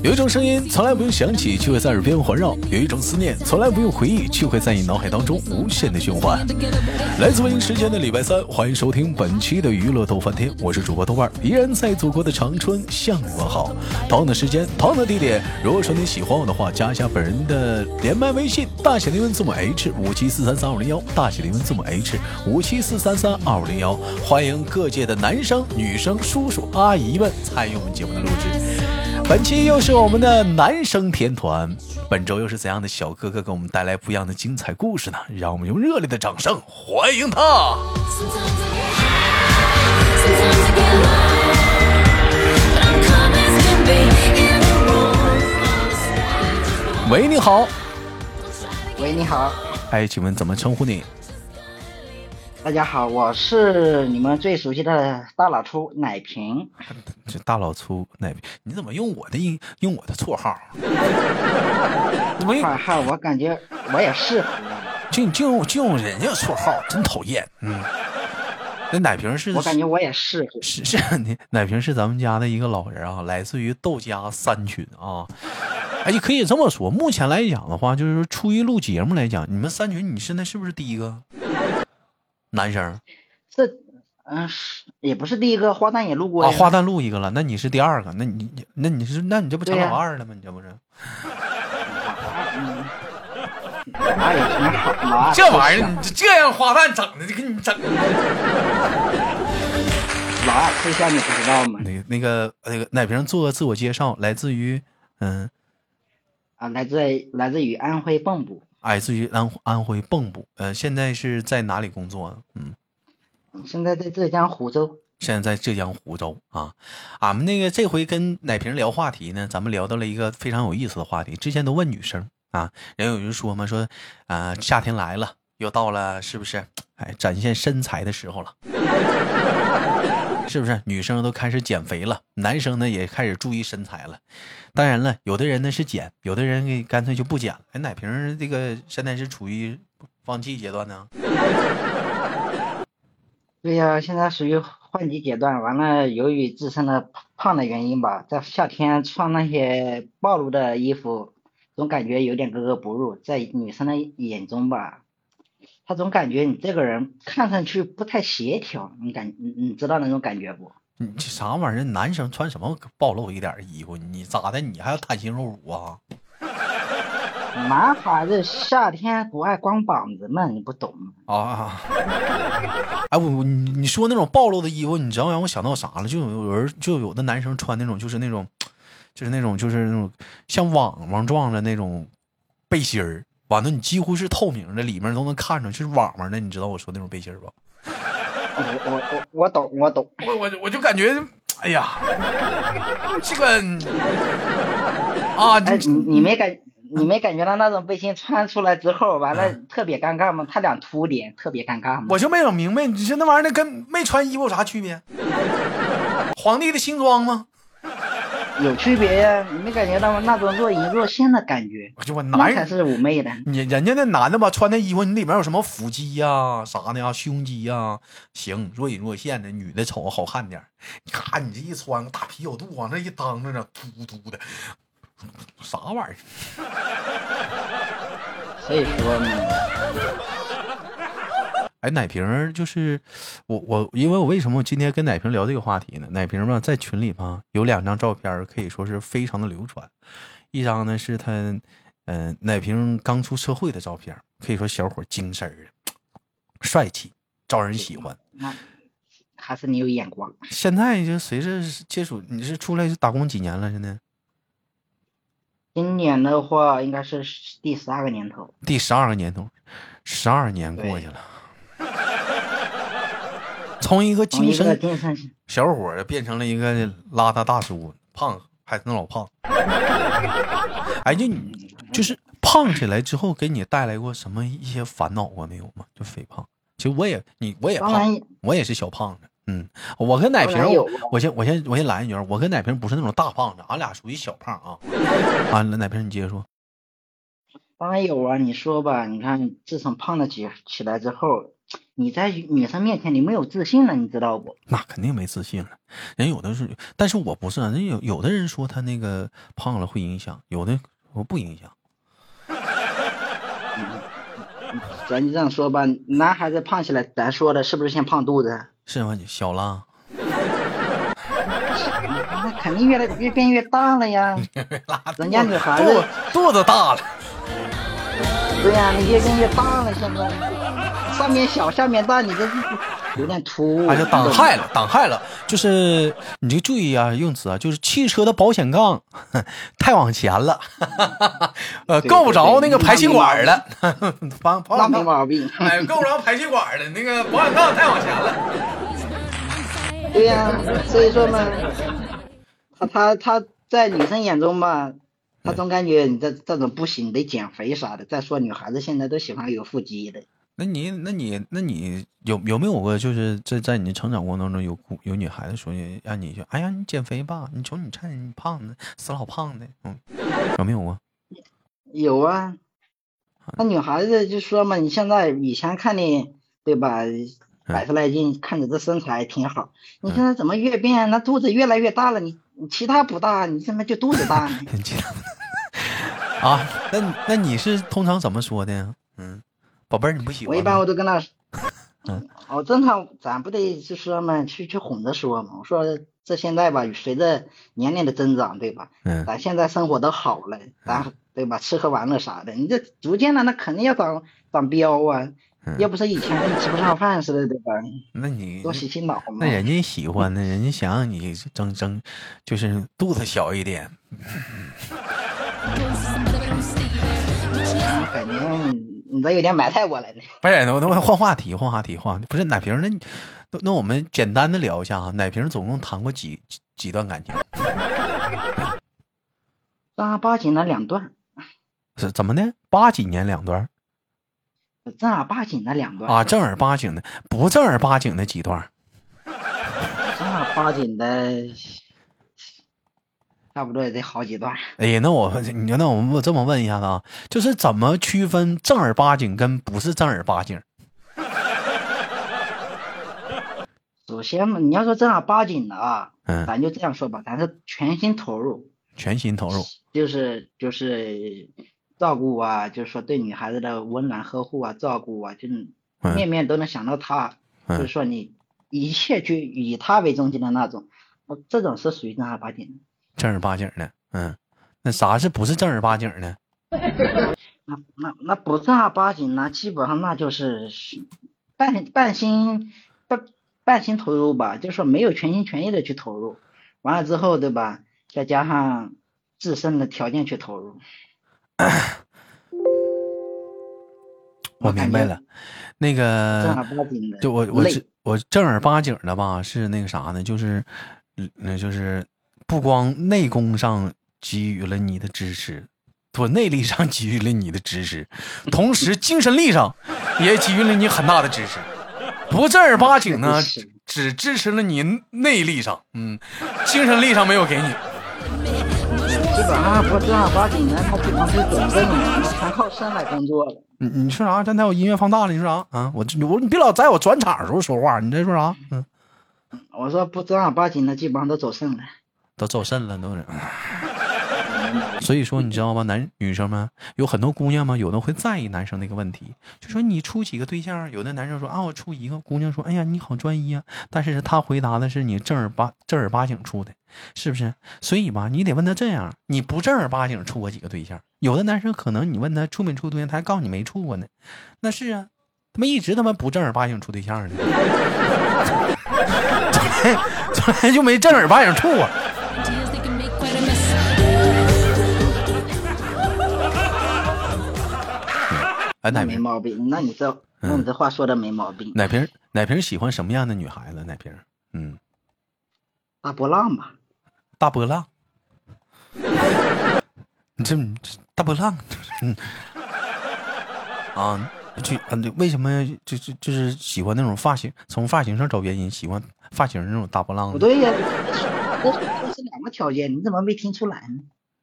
有一种声音从来不用想起，却会在耳边环绕；有一种思念从来不用回忆，却会在你脑海当中无限的循环。来自北京时间的礼拜三，欢迎收听本期的娱乐逗翻天，我是主播豆瓣，依然在祖国的长春向你问好。同样的时间，同样的地点，如果说你喜欢我的话，加一下本人的连麦微信，大写的英文字母 H 五七四三三二零幺，大写的英文字母 H 五七四三三二五零幺。欢迎各界的男生、女生、叔叔、阿姨们参与我们节目的录制。本期又是我们的男生天团，本周又是怎样的小哥哥给我们带来不一样的精彩故事呢？让我们用热烈的掌声欢迎他！喂，你好。喂，你好。哎，请问怎么称呼你？大家好，我是你们最熟悉的大老粗奶瓶。这大老粗奶瓶，你怎么用我的音用我的绰号？怎么用？号我感觉我也适合。就就用就用人家绰号，真讨厌。嗯，那奶瓶是？我感觉我也适合。是是，奶瓶是咱们家的一个老人啊，来自于豆家三群啊。哎，你可以这么说，目前来讲的话，就是说初一录节目来讲，你们三群你现在是不是第一个？男生，这嗯是也不是第一个，花旦也录过啊，花旦录一个了，那你是第二个，那你那你是那你这不成老二了吗？你这不是？这玩意儿你这样花旦整的，就给你整。老二退下你不知道吗？那那个那个奶瓶做个自我介绍，来自于嗯啊，来自来自于安徽蚌埠。来自于安安徽蚌埠，呃，现在是在哪里工作呢？嗯，现在在浙江湖州。现在在浙江湖州啊，俺们那个这回跟奶瓶聊话题呢，咱们聊到了一个非常有意思的话题。之前都问女生啊，人有人说嘛，说啊，夏天来了，又到了，是不是？哎，展现身材的时候了。是不是女生都开始减肥了？男生呢也开始注意身材了。当然了，有的人呢是减，有的人干脆就不减了。哎，奶瓶这个现在是处于放弃阶段呢？对呀，现在属于换季阶段。完了，由于自身的胖的原因吧，在夏天穿那些暴露的衣服，总感觉有点格格不入。在女生的眼中吧。他总感觉你这个人看上去不太协调，你感你你知道那种感觉不？你这啥玩意儿？男生穿什么暴露一点衣服？你咋的？你还要袒胸露乳啊？男孩子夏天不爱光膀子嘛，你不懂啊？哎，我我你你说那种暴露的衣服，你知道让我想到啥了？就有人就有的男生穿那种就是那种，就是那种就是那种像网网状的那种背心儿。完了，你几乎是透明的，里面都能看着，就是网网的。你知道我说那种背心吧？我我我我懂，我懂。我我我就感觉，哎呀，这个啊，你你没感你没感觉到那种背心穿出来之后，完了特别尴尬吗？他俩凸点，特别尴尬吗？我就没整明白，你说那玩意儿跟没穿衣服有啥区别？皇帝的新装吗？有区别呀，你没感觉到吗？那种若隐若现的感觉，我就我男才是妩媚的。你人家那男的吧，穿那衣服，你里面有什么腹肌呀、啥的呀、胸肌呀，行，若隐若现的。女的瞅着好看点，你看你这一穿个大啤酒肚往那一当着呢，突突的，啥玩意儿？所以说呢。哎，奶瓶就是我我，因为我为什么我今天跟奶瓶聊这个话题呢？奶瓶嘛，在群里嘛有两张照片，可以说是非常的流传。一张呢是他，嗯，奶瓶刚出社会的照片，可以说小伙精神的，帅气，招人喜欢。那还是你有眼光。现在就随着接触，你是出来打工几年了？现在？今年的话，应该是第十二个年头。第十二个年头，十二年过去了。从一个精神小伙变成了一个邋遢大叔，胖还是那老胖。哎，就你就是胖起来之后，给你带来过什么一些烦恼过没有吗？就肥胖，其实我也你我也胖，我也是小胖子。嗯，我跟奶瓶，我先我先我先来一句，我跟奶瓶不是那种大胖子，俺俩属于小胖啊。啊，奶瓶你接着说。当然有啊，你说吧，你看自从胖了起起来之后，你在女生面前你没有自信了，你知道不？那肯定没自信了。人有的是，但是我不是啊。人有有的人说他那个胖了会影响，有的我不影响。咱就这样说吧，男孩子胖起来，咱说的是不是先胖肚子？是吗？小了。那肯定越来越变越大了呀。人家女孩子肚子大了。对呀，你越变越大了，现在上面小下面大，你这有点突。哎，就挡害了，挡害了。就是你就注意啊，用词啊，就是汽车的保险杠太往前了，呃，够不着那个排气管了。那没毛病。哎，够不着排气管了，那个保险杠太往前了。对呀，所以说嘛，他他他在女生眼中吧。他总感觉你这这种不行，得减肥啥的。再说女孩子现在都喜欢有腹肌的。那你那你那你有有没有过就是在在你成长过程当中有有女孩子说让你去，哎呀你减肥吧，你瞅你看你胖的死老胖的，嗯，有没有啊？有啊。那女孩子就说嘛，你现在以前看你对吧，百十来斤，看着这身材挺好，你现在怎么越变那肚子越来越大了？你你其他不大，你怎么就肚子大呢？啊，那那你是通常怎么说的？嗯，宝贝儿，你不喜欢？我一般我都跟他，嗯，我 正常，咱不得就说嘛，去去哄着说嘛。我说这现在吧，随着年龄的增长，对吧？嗯。咱现在生活都好了，咱对吧？吃喝玩乐啥的，你这逐渐的那肯定要长长膘啊，要不是以前你吃不上饭似的，对吧？那你多洗洗脑嘛。那人家喜欢呢，人家想让你增增，就是肚子小一点。感觉你这有点埋汰我了呢。不是，我我换话题，换话题，换不是奶瓶，那那那我们简单的聊一下啊。奶瓶总共谈过几几段感情？正儿八经的两段。是怎么的？八几年两段？正儿八经的两段啊？正儿八经的，不正儿八经的几段？正儿八经的。差不多也得好几段。哎呀，那我你那我们这么问一下子啊，就是怎么区分正儿八经跟不是正儿八经？首先嘛，你要说正儿八经的啊，嗯，咱就这样说吧，咱是全心投入，全心投入，就是就是照顾啊，就是说对女孩子的温暖呵护啊，照顾啊，就面面都能想到她，就是说你一切去以她为中心的那种，这种是属于正儿八经的。正儿八经的，嗯，那啥是不是正儿八经的？那那那不正儿八经，那基本上那就是半半心半半心投入吧，就是说没有全心全意的去投入，完了之后，对吧？再加上自身的条件去投入。我明白了，那个正儿八经的，就我我我正儿八经的吧，是那个啥呢？就是，那就是。不光内功上给予了你的支持，不内力上给予了你的支持，同时精神力上也给予了你很大的支持。不正儿八经呢，只支持了你内力上，嗯，精神力上没有给你。基本上不正儿八经的，他基本上是总正的，全靠身来工作了。你你说啥？刚才我音乐放大了，你说啥啊？我我你别老在我转场的时候说话，你在说啥？嗯，我说不正儿八经的，基本上都走肾了。都走肾了，都是。所以说，你知道吗？男女生们有很多姑娘嘛，有的会在意男生那个问题，就说你处几个对象？有的男生说啊，我处一个。姑娘说，哎呀，你好专一啊。但是他回答的是你正儿八正儿八经处的，是不是？所以吧，你得问他这样，你不正儿八经处过几个对象？有的男生可能你问他处没处对象，他还告诉你没处过呢。那是啊，他妈一直他妈不正儿八经处对象呢，从来从来就没正儿八经处过。哎，奶没毛病。那你这，那你这话说的没毛病。奶瓶，奶瓶喜欢什么样的女孩子？奶瓶，嗯，大波浪吧。大波浪。你 这大波浪，嗯，啊，就嗯，为什么就就就是喜欢那种发型？从发型上找原因，喜欢发型那种大波浪。不对呀，这这是两个条件，你怎么没听出来呢？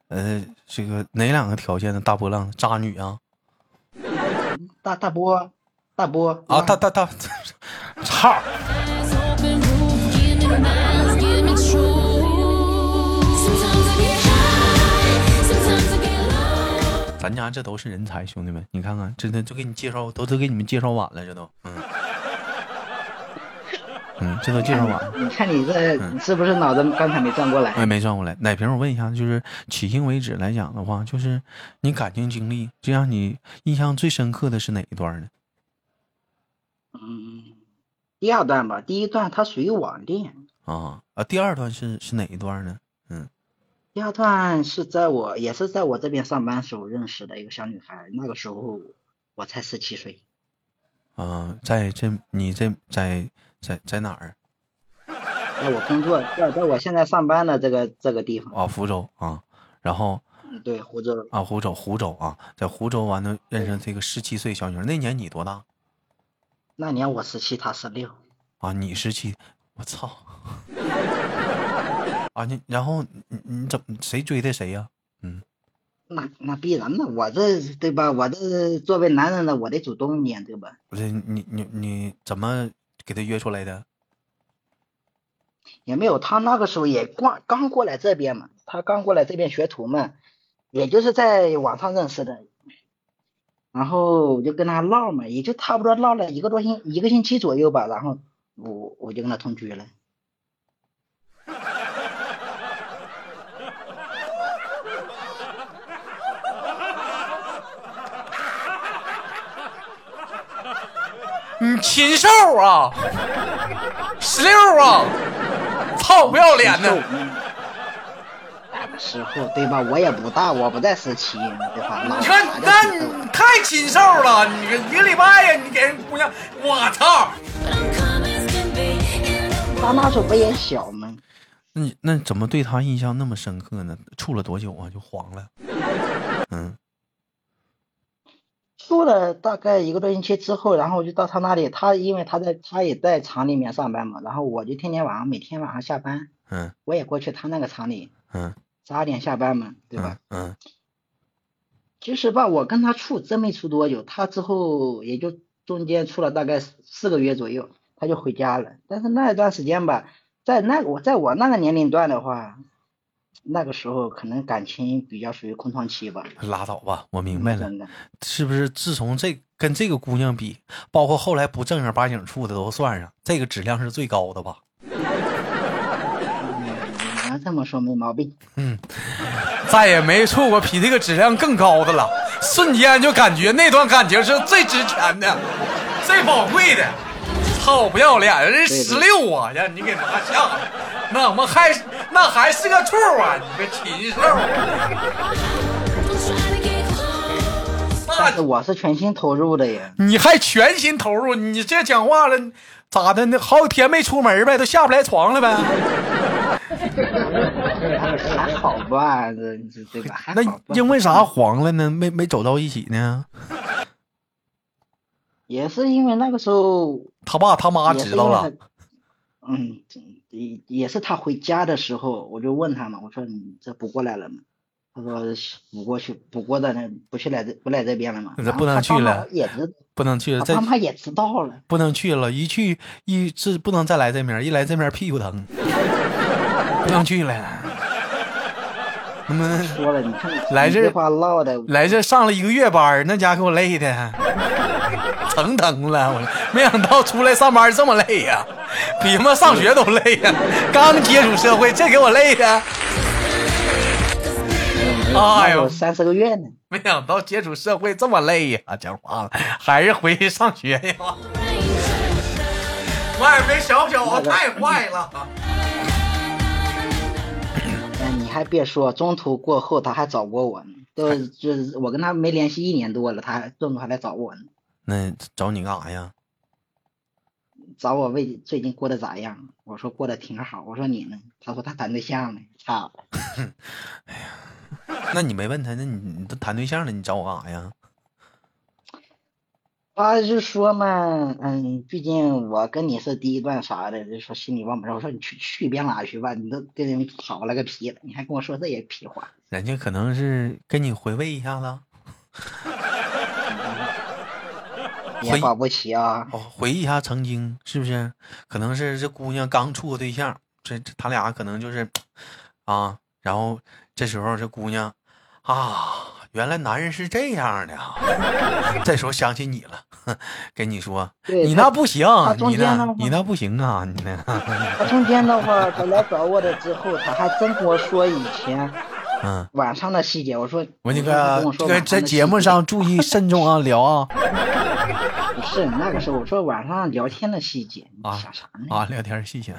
呃，这个哪两个条件呢？大波浪，渣女啊？大大波，大波啊，大大大，操！咱家这都是人才，兄弟们，你看看，真的都给你介绍，都都给你们介绍晚了，这都，嗯，嗯，这都介绍完了。你 看你这是不是脑子刚才没转过来？哎，没转过来。奶瓶，我问一下，就是迄今为止来讲的话，就是你感情经历，就让你印象最深刻的是哪一段呢？嗯，第二段吧。第一段它属于网恋。啊啊，第二段是是哪一段呢？嗯。第二段是在我也是在我这边上班时候认识的一个小女孩，那个时候我才十七岁。啊，在这你这在在在哪儿？在我工作在在我现在上班的这个这个地方。啊，福州啊，然后。对，湖州。啊，湖州，湖州啊，在湖州完了认识这个十七岁小女孩，那年你多大？那年我十七，她十六。啊，你十七，我操！啊，你然后你你怎么谁追的谁呀？嗯，那那必然的，我这对吧？我这作为男人呢，我得主动一点，对吧？不是你你你怎么给他约出来的？也没有，他那个时候也刚刚过来这边嘛，他刚过来这边学徒嘛，也就是在网上认识的，然后我就跟他唠嘛，也就差不多唠了一个多星一个星期左右吧，然后我我就跟他同居了。你禽兽啊！十六啊！操，不要脸的！那个时候对吧？我也不大，我不在十七，对吧？你看，那你太禽兽了！你个一个礼拜呀，你给人姑娘，我操！他那时候不也小吗？那你那怎么对他印象那么深刻呢？处了多久啊？就黄了？嗯。住了大概一个多星期之后，然后我就到他那里。他因为他在他也在厂里面上班嘛，然后我就天天晚上每天晚上下班，嗯，我也过去他那个厂里，嗯，十二点下班嘛，对吧？嗯。其实吧，我跟他处真没处多久，他之后也就中间处了大概四个月左右，他就回家了。但是那一段时间吧，在那我在我那个年龄段的话。那个时候可能感情比较属于空窗期吧。拉倒吧，我明白了，是不是？自从这跟这个姑娘比，包括后来不正儿八经处的都算上，这个质量是最高的吧？你要这么说没毛病。嗯，再也没处过比这个质量更高的了。瞬间就感觉那段感情是最值钱的、最宝贵的。操，不要脸！人十六啊，让你给拿下了，那我们还那还是个处啊！你个禽兽！但是我是全心投入的呀。你还全心投入？你这讲话了咋的？那好几天没出门呗，都下不来床了呗？还好吧，这这对吧？那因为啥黄了呢？没没走到一起呢？也是因为那个时候，他爸他妈知道了。嗯，也也是他回家的时候，我就问他嘛，我说你这不过来了吗？他说不过去，不过的那不去来这不来这边了吗？这不能去了，也知不能去了。他妈也知道了，不能去了，一去一是不能再来这面，一来这面屁股疼，不能去了。说了，你看来这话唠的，来这上了一个月班，那家给我累的。疼疼了，我没想到出来上班这么累呀，比他妈上学都累呀！刚接触社会，这给我累的。哎呦，三四个月呢，没想到接触社会这么累呀！讲话了，还是回去上学呀？外边小小子太坏了。哎，你还别说，中途过后他还找过我呢，都就是我跟他没联系一年多了，他还中途还来找我呢。那找你干啥呀？找我为最近过得咋样？我说过得挺好。我说你呢？他说他谈对象呢。操！哎呀，那你没问他？那你你都谈对象了，你找我干啥呀？他就说嘛，嗯，毕竟我跟你是第一段啥的，就说心里忘不了。我说你去去边拉去吧，你都跟人跑了个皮了，你还跟我说这些屁话？人家可能是跟你回味一下子。也保不齐啊。哦，回忆一下曾经，是不是？可能是这姑娘刚处个对象，这这他俩可能就是啊，然后这时候这姑娘啊，原来男人是这样的啊。这时候想起你了，跟你说，你那不行，你那你那不行啊，你那他中间的话，他来找我的之后，他还真跟我说以前嗯。晚上的细节。我说，我那个这个在节节目上注意慎重啊，聊啊不 是那个时候，我说晚上聊天的细节，你啊想啥呢？啊，聊天细节。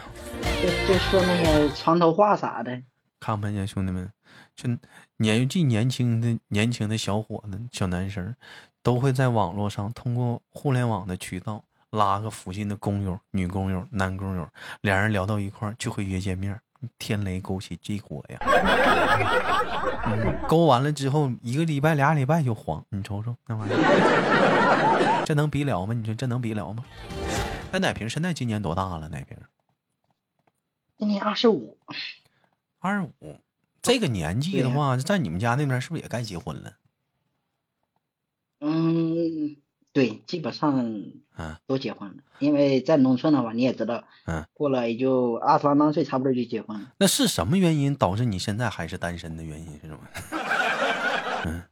就就说那些床头话啥的。看没见，兄弟们，就年纪年轻的年轻的小伙子、小男生，都会在网络上通过互联网的渠道拉个附近的工友、女工友、男工友，俩人聊到一块儿就会约见面，天雷勾起这火呀！嗯，勾完了之后，一个礼拜、俩礼拜就黄，你瞅瞅那玩意儿，这能比了吗？你说这能比了吗？那奶瓶现在今年多大了？奶瓶今年二十五，二十五，这个年纪的话，在你们家那边是不是也该结婚了？嗯，对，基本上嗯都结婚了。因为在农村的话，你也知道，嗯，过了也就二十郎当岁，差不多就结婚了。那是什么原因导致你现在还是单身的原因是什么？嗯，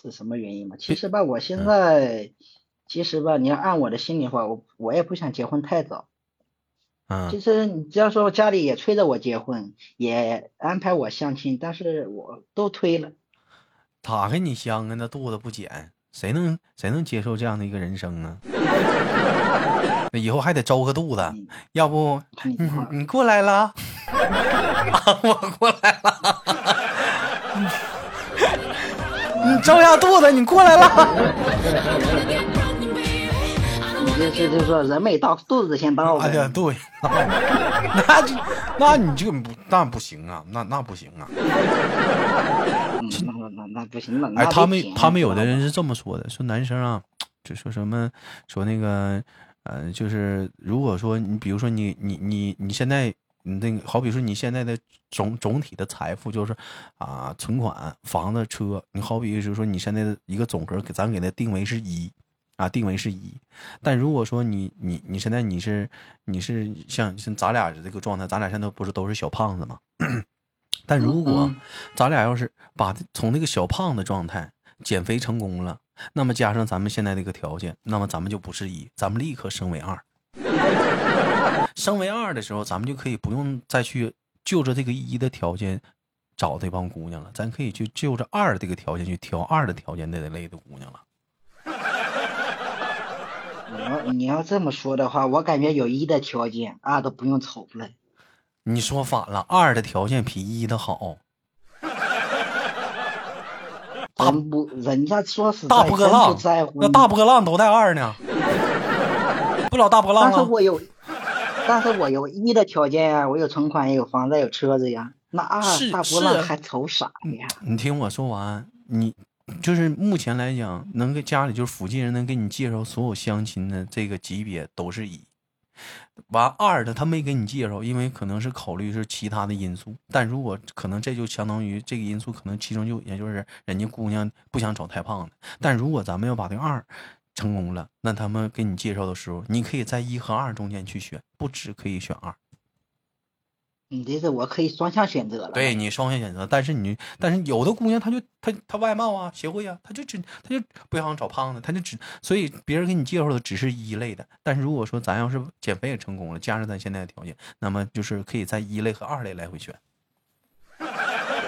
是什么原因嘛？其实吧，我现在，其实吧，你要按我的心里话，我我也不想结婚太早。嗯其实你只要说家里也催着我结婚，也安排我相亲，但是我都推了。咋跟你相啊？那肚子不减，谁能谁能接受这样的一个人生啊？那以后还得周个肚子，嗯要不你过来了，啊，我过来了，你周下肚子，你过来了。你这这就是说人没到，肚子先到哎呀，对，那就那你这不那不行啊，那那不行啊。嗯那那那那不行了。哎，他们他们有的人是这么说的，说男生啊，就说什么说那个呃，就是如果说你比如说你你你你现在你那个好比说你现在的总总体的财富就是啊存款、房子、车，你好比就是说你现在的一个总和，给咱给它定为是一。啊，定为是一，但如果说你你你现在你是你是像像咱俩这个状态，咱俩现在不是都是小胖子吗？但如果嗯咱俩要是把从那个小胖子状态减肥成功了，那么加上咱们现在这个条件，那么咱们就不是一，咱们立刻升为二。升为二的时候，咱们就可以不用再去就着这个一的条件找这帮姑娘了，咱可以去就着二这个条件去挑二的条件那类的姑娘了。你要你要这么说的话，我感觉有一的条件，二都不用瞅了。你说反了，二的条件比一的好。大不，人家说实在大波浪不在乎。那大波浪都带二呢，不老大波浪啊？但是我有，但是我有一的条件呀，我有存款，也有房子，有车子呀。那二大波是浪还愁啥呀？你听我说完，你就是目前来讲，能给家里就是附近人能给你介绍所有相亲的这个级别都是一。完二的他没给你介绍，因为可能是考虑是其他的因素。但如果可能，这就相当于这个因素可能其中就也就是人家姑娘不想找太胖的。但如果咱们要把这个二成功了，那他们给你介绍的时候，你可以在一和二中间去选，不只可以选二。你这是我可以双向选择了。对你双向选择，但是你，但是有的姑娘她就她她外貌啊协会啊，她就只她就不想找胖子，她就只所以别人给你介绍的只是一类的。但是如果说咱要是减肥也成功了，加上咱现在的条件，那么就是可以在一类和二类来回选。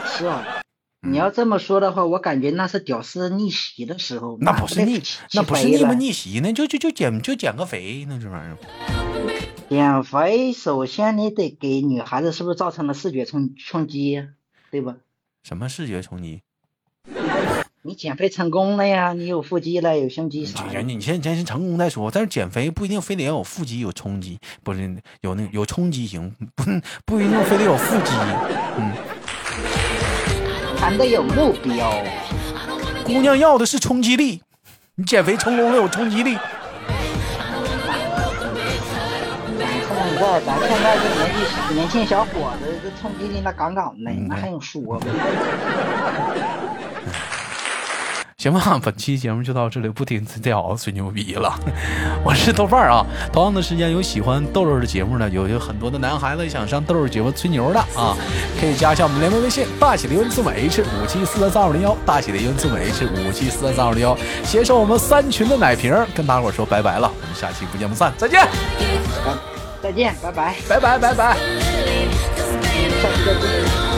是啊。你要这么说的话，我感觉那是屌丝逆袭的时候。那不是逆袭，那不是逆不逆袭呢？就就就减就减个肥，那这玩意儿。减肥，首先你得给女孩子是不是造成了视觉冲冲击呀？对吧？什么视觉冲击？你减肥成功了呀，你有腹肌了，有胸肌啥的。人家你先先是成功再说，但是减肥不一定非得要有腹肌有冲击，不是有那有冲击型，不不一定非得有腹肌。嗯，还得有目标。姑娘要的是冲击力，你减肥成功了有冲击力。咱现在咱现在这年纪年轻小伙子，这冲击力那杠杠的，那还用说吗？行吧，本期节目就到这里，不听最好吹牛逼了。我是豆瓣啊，同样的时间有喜欢豆豆的节目呢，有有很多的男孩子想上豆豆节目吹牛的啊，可以加一下我们联盟微信，大写的英文字母 H 五七四三三二零幺，大写的英文字母 H 五七四三三二零幺，携手我们三群的奶瓶，跟大伙说拜拜了，我们下期不见不散，再见，再见，拜拜，拜拜拜拜。下期再见。